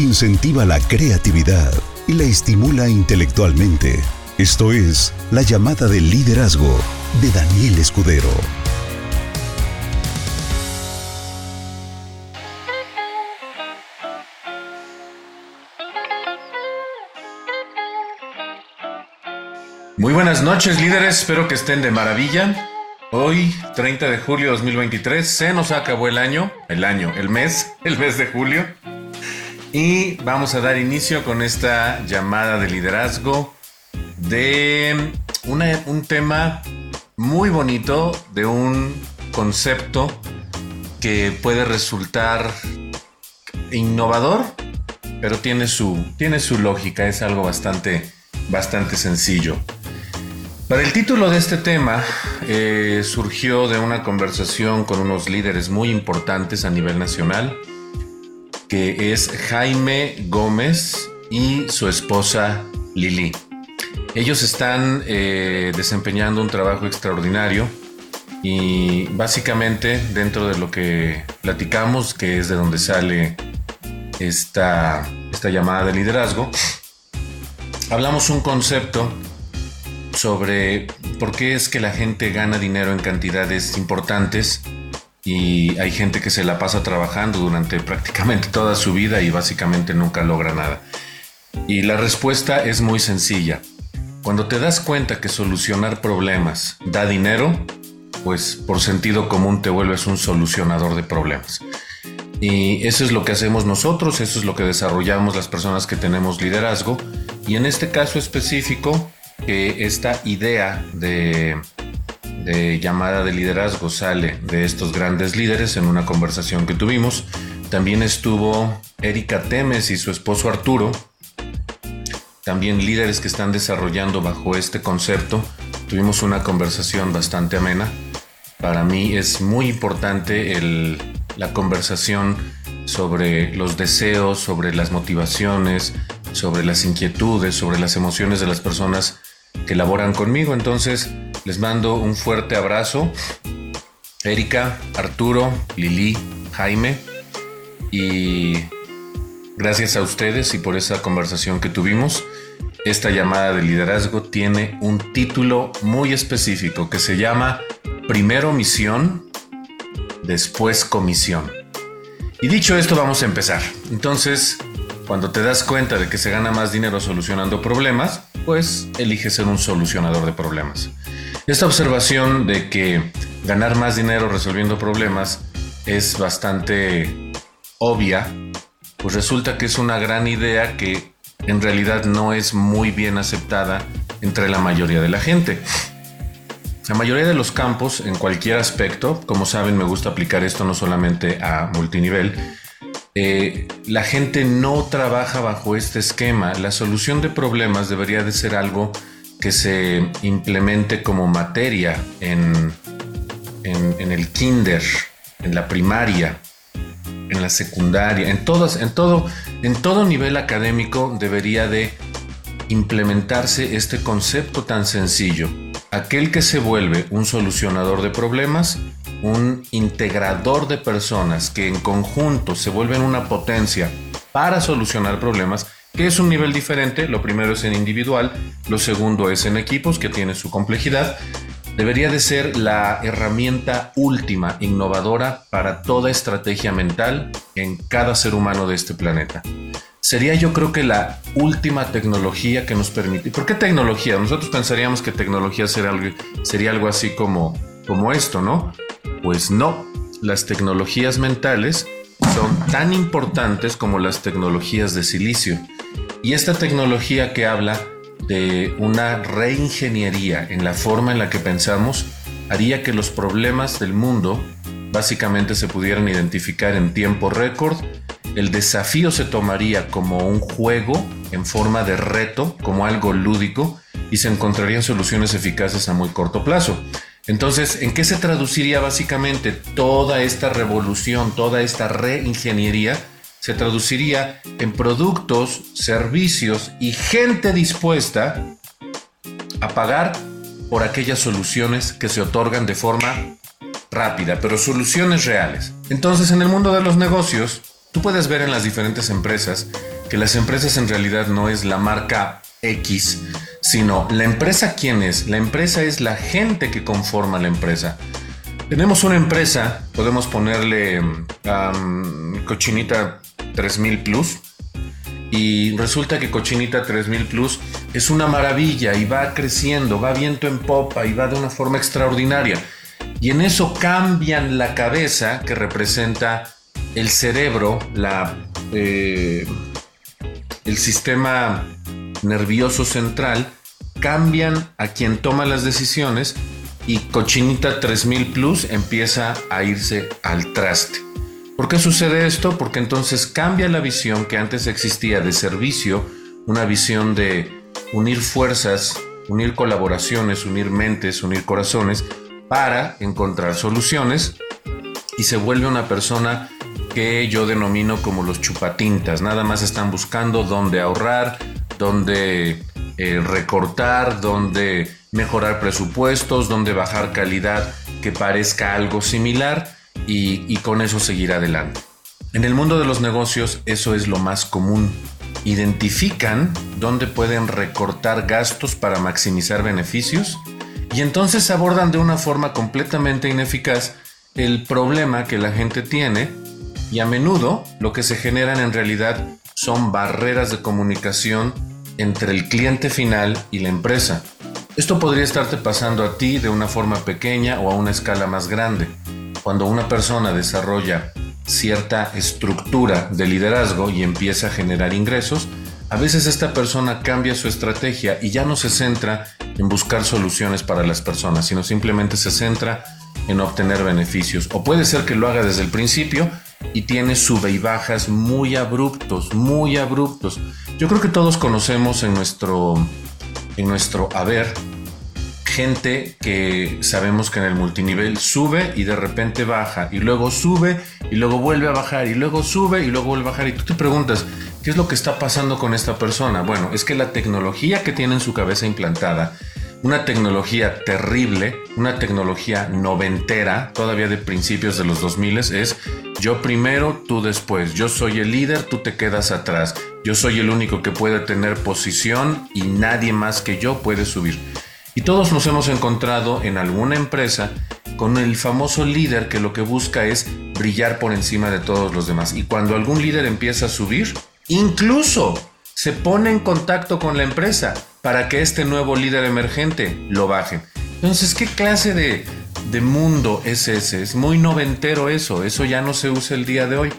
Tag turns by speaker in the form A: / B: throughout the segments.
A: incentiva la creatividad y la estimula intelectualmente. Esto es La llamada del liderazgo de Daniel Escudero.
B: Muy buenas noches líderes, espero que estén de maravilla. Hoy, 30 de julio de 2023, se nos acabó el año, el año, el mes, el mes de julio. Y vamos a dar inicio con esta llamada de liderazgo de un tema muy bonito, de un concepto que puede resultar innovador, pero tiene su, tiene su lógica, es algo bastante, bastante sencillo. Para el título de este tema eh, surgió de una conversación con unos líderes muy importantes a nivel nacional, que es Jaime Gómez y su esposa Lili. Ellos están eh, desempeñando un trabajo extraordinario y básicamente dentro de lo que platicamos, que es de donde sale esta, esta llamada de liderazgo, hablamos un concepto sobre por qué es que la gente gana dinero en cantidades importantes y hay gente que se la pasa trabajando durante prácticamente toda su vida y básicamente nunca logra nada. Y la respuesta es muy sencilla. Cuando te das cuenta que solucionar problemas da dinero, pues por sentido común te vuelves un solucionador de problemas. Y eso es lo que hacemos nosotros, eso es lo que desarrollamos las personas que tenemos liderazgo. Y en este caso específico, que esta idea de, llamada de liderazgo sale de estos grandes líderes en una conversación que tuvimos. También estuvo Erika Temes y su esposo Arturo, también líderes que están desarrollando bajo este concepto. Tuvimos una conversación bastante amena. Para mí es muy importante la conversación sobre los deseos, sobre las motivaciones, sobre las inquietudes, sobre las emociones de las personas que laboran conmigo. Entonces, les mando un fuerte abrazo. Erika, Arturo, Lili, Jaime. Y gracias a ustedes y por esa conversación que tuvimos. Esta llamada de liderazgo tiene un título muy específico que se llama Primero misión, después comisión. Y dicho esto, vamos a empezar. Entonces, cuando te das cuenta de que se gana más dinero solucionando problemas, pues elige ser un solucionador de problemas. Esta observación de que ganar más dinero resolviendo problemas es bastante obvia, pues resulta que es una gran idea que en realidad no es muy bien aceptada entre la mayoría de la gente. La mayoría de los campos, en cualquier aspecto, como saben, me gusta aplicar esto no solamente a multinivel, eh, la gente no trabaja bajo este esquema. La solución de problemas debería de ser algo que se implemente como materia en, en, el kinder, en la primaria, en la secundaria, en todas, en todo, en todo nivel académico debería de implementarse este concepto tan sencillo. Aquel que se vuelve un solucionador de problemas un integrador de personas que en conjunto se vuelven una potencia para solucionar problemas, que es un nivel diferente. Lo primero es en individual, lo segundo es en equipos, que tiene su complejidad. Debería de ser la herramienta última, innovadora para toda estrategia mental en cada ser humano de este planeta. Sería yo creo que la última tecnología que nos permite. ¿Por qué tecnología? Nosotros pensaríamos que tecnología sería algo, así como, como esto, ¿no? Pues no, las tecnologías mentales son tan importantes como las tecnologías de silicio. Y esta tecnología que habla de una reingeniería en la forma en la que pensamos haría que los problemas del mundo básicamente se pudieran identificar en tiempo récord. El desafío se tomaría como un juego en forma de reto, como algo lúdico, y se encontrarían soluciones eficaces a muy corto plazo. Entonces, ¿en qué se traduciría básicamente toda esta revolución, toda esta reingeniería? Se traduciría en productos, servicios y gente dispuesta a pagar por aquellas soluciones que se otorgan de forma rápida, pero soluciones reales. Entonces, en el mundo de los negocios, Tú puedes ver en las diferentes empresas que las empresas en realidad no es la marca X, sino la empresa quién es. La empresa es la gente que conforma la empresa. Tenemos una empresa, podemos ponerle Cochinita 3000 Plus, y resulta que Cochinita 3000 Plus es una maravilla y va creciendo, va viento en popa y va de una forma extraordinaria. Y en eso cambian la cabeza que representa el cerebro, la, eh, el sistema nervioso central, cambian a quien toma las decisiones y Cochinita 3000 Plus empieza a irse al traste. ¿Por qué sucede esto? Porque entonces cambia la visión que antes existía de servicio, una visión de unir fuerzas, unir colaboraciones, unir mentes, unir corazones para encontrar soluciones y se vuelve una persona que yo denomino como los chupatintas. Nada más están buscando dónde ahorrar, dónde eh, recortar, dónde mejorar presupuestos, dónde bajar calidad que parezca algo similar y, con eso seguir adelante. En el mundo de los negocios eso es lo más común. Identifican dónde pueden recortar gastos para maximizar beneficios y entonces abordan de una forma completamente ineficaz el problema que la gente tiene y a menudo lo que se generan en realidad son barreras de comunicación entre el cliente final y la empresa. Esto podría estarte pasando a ti de una forma pequeña o a una escala más grande cuando una persona desarrolla cierta estructura de liderazgo y empieza a generar ingresos, a veces esta persona cambia su estrategia y ya no se centra en buscar soluciones para las personas, sino simplemente se centra en obtener beneficios. O puede ser que lo haga desde el principio y tiene sube y bajas muy abruptos, muy abruptos. Yo creo que todos conocemos en nuestro, en nuestro haber gente que sabemos que en el multinivel sube y de repente baja y luego sube y luego vuelve a bajar y luego sube y luego vuelve a bajar y tú te preguntas, ¿qué es lo que está pasando con esta persona? Bueno, es que la tecnología que tiene en su cabeza implantada, una tecnología terrible, una tecnología noventera, todavía de principios de los 2000 es yo primero, tú después, yo soy el líder, tú te quedas atrás, yo soy el único que puede tener posición y nadie más que yo puede subir. Y todos nos hemos encontrado en alguna empresa con el famoso líder que lo que busca es brillar por encima de todos los demás. Y cuando algún líder empieza a subir, incluso se pone en contacto con la empresa para que este nuevo líder emergente lo baje. Entonces, ¿qué clase de, de mundo es ese? Es muy noventero eso, eso ya no se usa el día de hoy.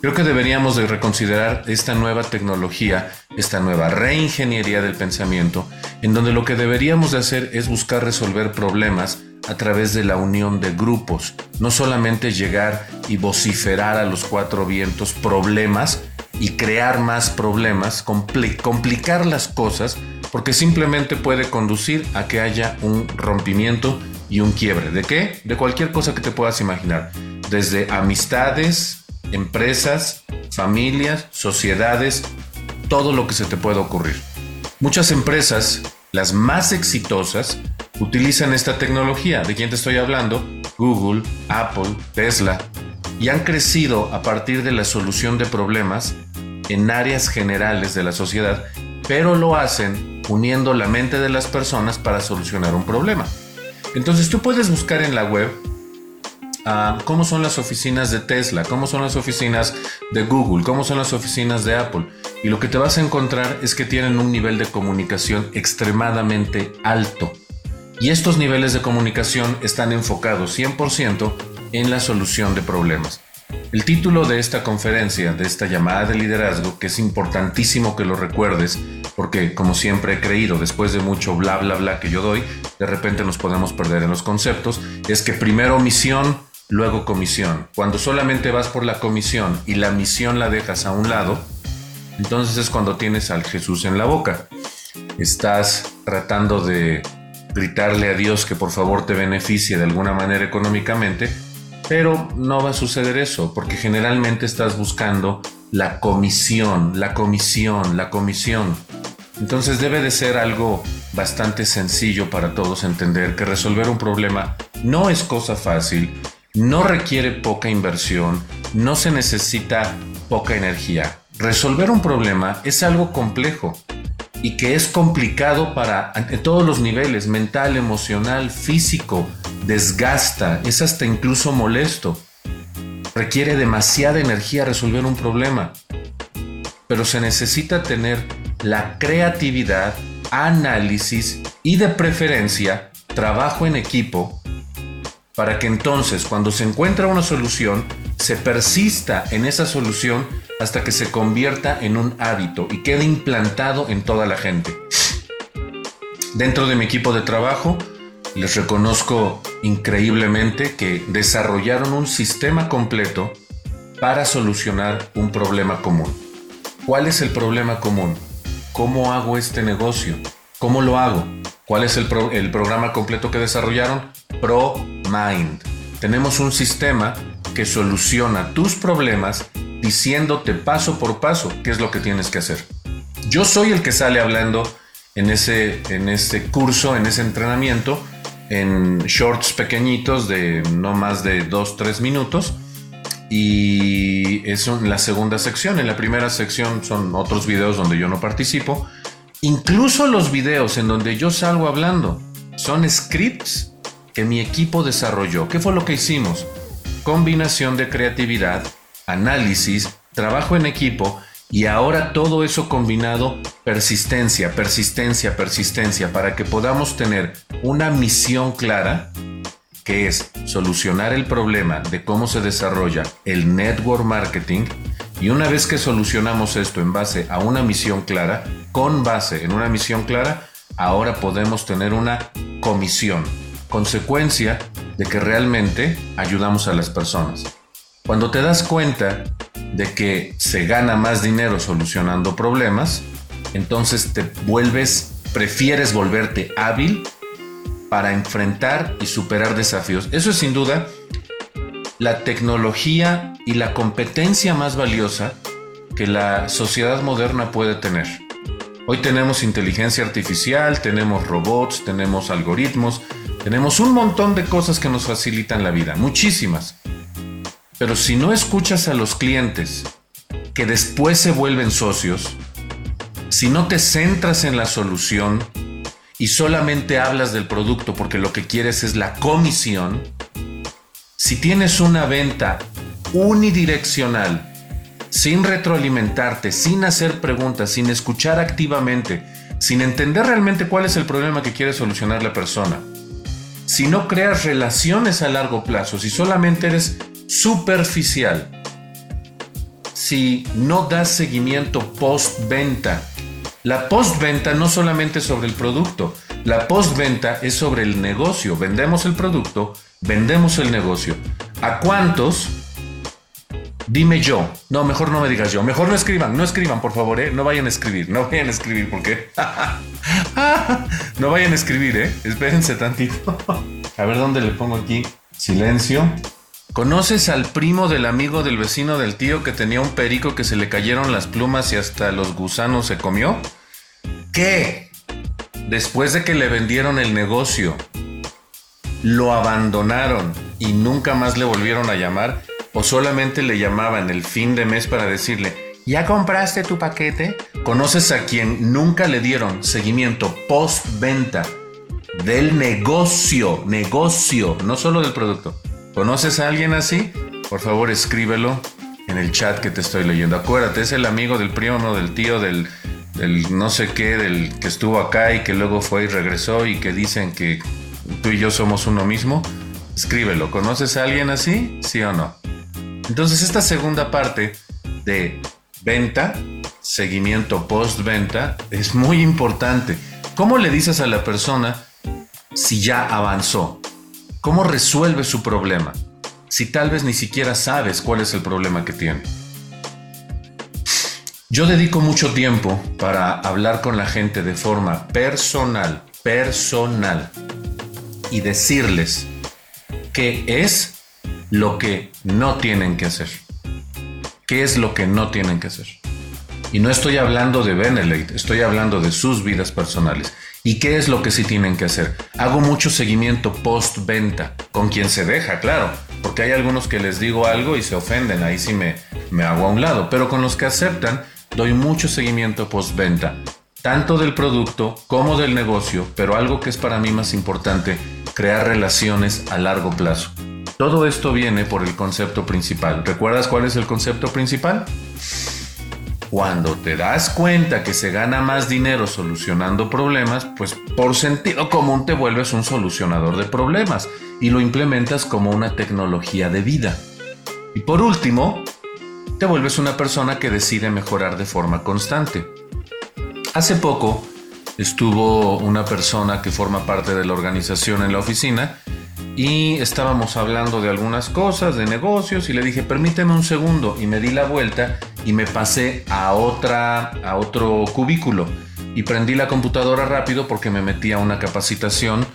B: Creo que deberíamos de reconsiderar esta nueva tecnología, esta nueva reingeniería del pensamiento, en donde lo que deberíamos de hacer es buscar resolver problemas a través de la unión de grupos, no solamente llegar y vociferar a los cuatro vientos problemas y crear más problemas, complicar las cosas, porque simplemente puede conducir a que haya un rompimiento y un quiebre. ¿De qué? De cualquier cosa que te puedas imaginar. Desde amistades, empresas, familias, sociedades, todo lo que se te pueda ocurrir. Muchas empresas, las más exitosas, utilizan esta tecnología. ¿De quién te estoy hablando? Google, Apple, Tesla. Y han crecido a partir de la solución de problemas en áreas generales de la sociedad, pero lo hacen uniendo la mente de las personas para solucionar un problema. Entonces tú puedes buscar en la web cómo son las oficinas de Tesla, cómo son las oficinas de Google, cómo son las oficinas de Apple. Y lo que te vas a encontrar es que tienen un nivel de comunicación extremadamente alto. Y estos niveles de comunicación están enfocados 100% en la solución de problemas. El título de esta conferencia, de esta llamada de liderazgo, que es importantísimo que lo recuerdes, porque como siempre he creído, después de mucho bla bla bla que yo doy, de repente nos podemos perder en los conceptos, es que primero misión, luego comisión. Cuando solamente vas por la comisión y la misión la dejas a un lado, entonces es cuando tienes al Jesús en la boca. Estás tratando de gritarle a Dios que por favor te beneficie de alguna manera económicamente, pero no va a suceder eso, porque generalmente estás buscando la comisión, la comisión, la comisión. Entonces debe de ser algo bastante sencillo para todos entender que resolver un problema no es cosa fácil no requiere poca inversión, no se necesita poca energía. Resolver un problema es algo complejo y que es complicado para todos los niveles, mental, emocional, físico, desgasta, es hasta incluso molesto. Requiere demasiada energía resolver un problema, pero se necesita tener la creatividad, análisis y de preferencia trabajo en equipo para que entonces cuando se encuentra una solución se persista en esa solución hasta que se convierta en un hábito y quede implantado en toda la gente. Dentro de mi equipo de trabajo, les reconozco increíblemente que desarrollaron un sistema completo para solucionar un problema común. ¿Cuál es el problema común? ¿Cómo hago este negocio? ¿Cómo lo hago? ¿Cuál es el, programa completo que desarrollaron? ProMind. Tenemos un sistema que soluciona tus problemas diciéndote paso por paso qué es lo que tienes que hacer. Yo soy el que sale hablando en ese, en ese curso, en ese entrenamiento, en shorts pequeñitos de no más de 2-3 minutos. Y es la segunda sección. En la primera sección son otros videos donde yo no participo. Incluso los videos en donde yo salgo hablando son scripts que mi equipo desarrolló. ¿Qué fue lo que hicimos? combinación de creatividad, análisis, trabajo en equipo y ahora todo eso combinado, persistencia, persistencia, persistencia, para que podamos tener una misión clara, que es solucionar el problema de cómo se desarrolla el network marketing. Y una vez que solucionamos esto en base a una misión clara, con base en una misión clara, ahora podemos tener una comisión, consecuencia de que realmente ayudamos a las personas. Cuando te das cuenta de que se gana más dinero solucionando problemas, entonces te vuelves, prefieres volverte hábil para enfrentar y superar desafíos. Eso es sin duda la tecnología y la competencia más valiosa que la sociedad moderna puede tener. Hoy tenemos inteligencia artificial, tenemos robots, tenemos algoritmos, tenemos un montón de cosas que nos facilitan la vida, muchísimas. Pero si no escuchas a los clientes que después se vuelven socios, si no te centras en la solución y solamente hablas del producto porque lo que quieres es la comisión, si tienes una venta unidireccional, sin retroalimentarte, sin hacer preguntas, sin escuchar activamente, sin entender realmente cuál es el problema que quiere solucionar la persona, si no creas relaciones a largo plazo, si solamente eres superficial, si no das seguimiento post-venta, la post-venta no solamente es sobre el producto, la post-venta es sobre el negocio. Vendemos el producto, vendemos el negocio. ¿A cuántos? Dime yo. No, mejor no me digas yo. Mejor no escriban, no escriban, por favor, ¿eh? No vayan a escribir, no vayan a escribir, porque no vayan a escribir, ¿eh? Espérense tantito. a ver dónde le pongo aquí. Silencio. ¿Conoces al primo del amigo del vecino del tío que tenía un perico que se le cayeron las plumas y hasta los gusanos se comió? ¿Qué? Después de que le vendieron el negocio, lo abandonaron y nunca más le volvieron a llamar o solamente le llamaban el fin de mes para decirle, ¿Ya compraste tu paquete? ¿Conoces a quien nunca le dieron seguimiento post-venta del negocio? Negocio, no solo del producto. ¿Conoces a alguien así? Por favor, escríbelo en el chat que te estoy leyendo. Acuérdate, es el amigo del primo, del tío, del, del no sé qué, del que estuvo acá y que luego fue y regresó y que dicen que tú y yo somos uno mismo. Escríbelo. ¿Conoces a alguien así? ¿Sí o no? Entonces, esta segunda parte de venta, seguimiento post-venta, es muy importante. ¿Cómo le dices a la persona si ya avanzó? ¿Cómo resuelve su problema? Si tal vez ni siquiera sabes cuál es el problema que tiene. Yo dedico mucho tiempo para hablar con la gente de forma personal, personal, y decirles qué es lo que no tienen que hacer qué es lo que no tienen que hacer. Y no estoy hablando de Benelete, estoy hablando de sus vidas personales. ¿Y qué es lo que sí tienen que hacer? Hago mucho seguimiento post-venta, con quien se deja, claro, porque hay algunos que les digo algo y se ofenden, ahí sí me, me hago a un lado, pero con los que aceptan doy mucho seguimiento postventa, tanto del producto como del negocio, pero algo que es para mí más importante, crear relaciones a largo plazo. Todo esto viene por el concepto principal. ¿Recuerdas cuál es el concepto principal? Cuando te das cuenta que se gana más dinero solucionando problemas, pues por sentido común te vuelves un solucionador de problemas y lo implementas como una tecnología de vida. Y por último, te vuelves una persona que decide mejorar de forma constante. Hace poco estuvo una persona que forma parte de la organización en la oficina y estábamos hablando de algunas cosas, de negocios, y le dije, permíteme un segundo, y me di la vuelta y me pasé a, otra, a otro cubículo. Y prendí la computadora rápido porque me metí a una capacitación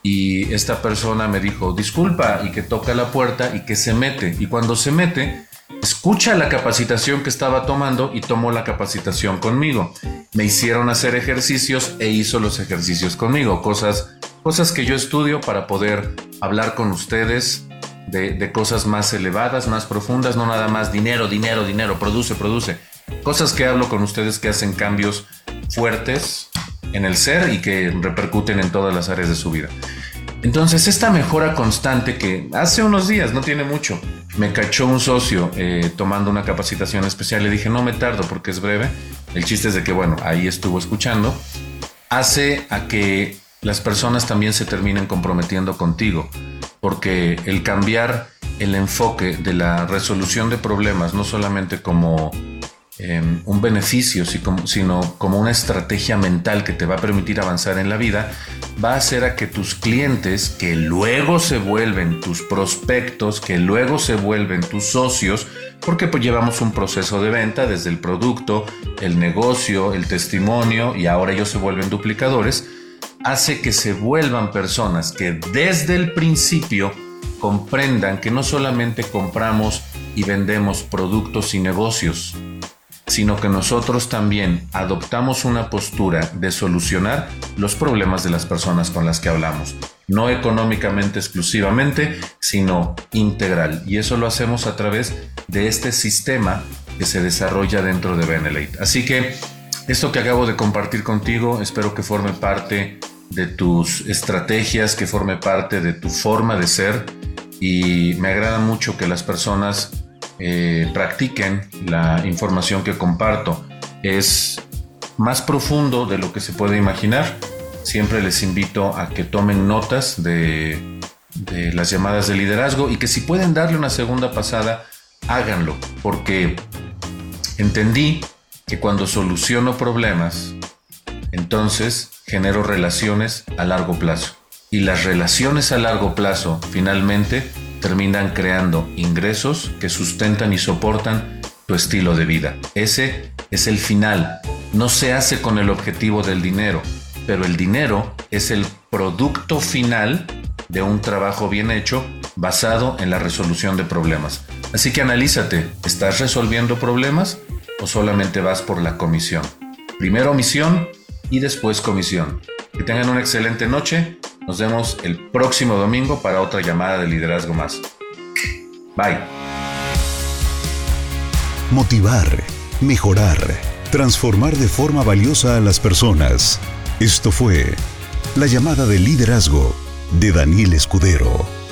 B: y esta persona me dijo, disculpa, y que toca la puerta y que se mete, y cuando se mete, escucha la capacitación que estaba tomando y tomó la capacitación conmigo. Me hicieron hacer ejercicios e hizo los ejercicios conmigo, cosas cosas que yo estudio para poder hablar con ustedes de, cosas más elevadas, más profundas, no nada más dinero, dinero, dinero, produce, produce. Cosas que hablo con ustedes que hacen cambios fuertes en el ser y que repercuten en todas las áreas de su vida. Entonces, esta mejora constante que hace unos días, no tiene mucho, me cachó un socio eh, tomando una capacitación especial. Le dije, no me tardo porque es breve. El chiste es de que, bueno, ahí estuvo escuchando. Hace a que las personas también se terminan comprometiendo contigo, porque el cambiar el enfoque de la resolución de problemas, no solamente como em, un beneficio, sino como una estrategia mental que te va a permitir avanzar en la vida, va a hacer a que tus clientes, que luego se vuelven tus prospectos, que luego se vuelven tus socios, porque pues llevamos un proceso de venta desde el producto, el negocio, el testimonio y ahora ellos se vuelven duplicadores, hace que se vuelvan personas que desde el principio comprendan que no solamente compramos y vendemos productos y negocios, sino que nosotros también adoptamos una postura de solucionar los problemas de las personas con las que hablamos, no económicamente exclusivamente, sino integral. Y eso lo hacemos a través de este sistema que se desarrolla dentro de Benelate. Así que esto que acabo de compartir contigo espero que forme parte de tus estrategias, que forme parte de tu forma de ser y me agrada mucho que las personas eh, practiquen la información que comparto. Es más profundo de lo que se puede imaginar. Siempre les invito a que tomen notas de, de las llamadas de liderazgo y que si pueden darle una segunda pasada, háganlo, porque entendí que cuando soluciono problemas, entonces genero relaciones a largo plazo. Y las relaciones a largo plazo finalmente terminan creando ingresos que sustentan y soportan tu estilo de vida. Ese es el final. No se hace con el objetivo del dinero, pero el dinero es el producto final de un trabajo bien hecho basado en la resolución de problemas. Así que analízate, ¿estás resolviendo problemas o solamente vas por la comisión? Primero misión, y después comisión. Que tengan una excelente noche. Nos vemos el próximo domingo para otra llamada de liderazgo más. Bye.
A: Motivar, mejorar, transformar de forma valiosa a las personas. Esto fue la llamada de liderazgo de Daniel Escudero.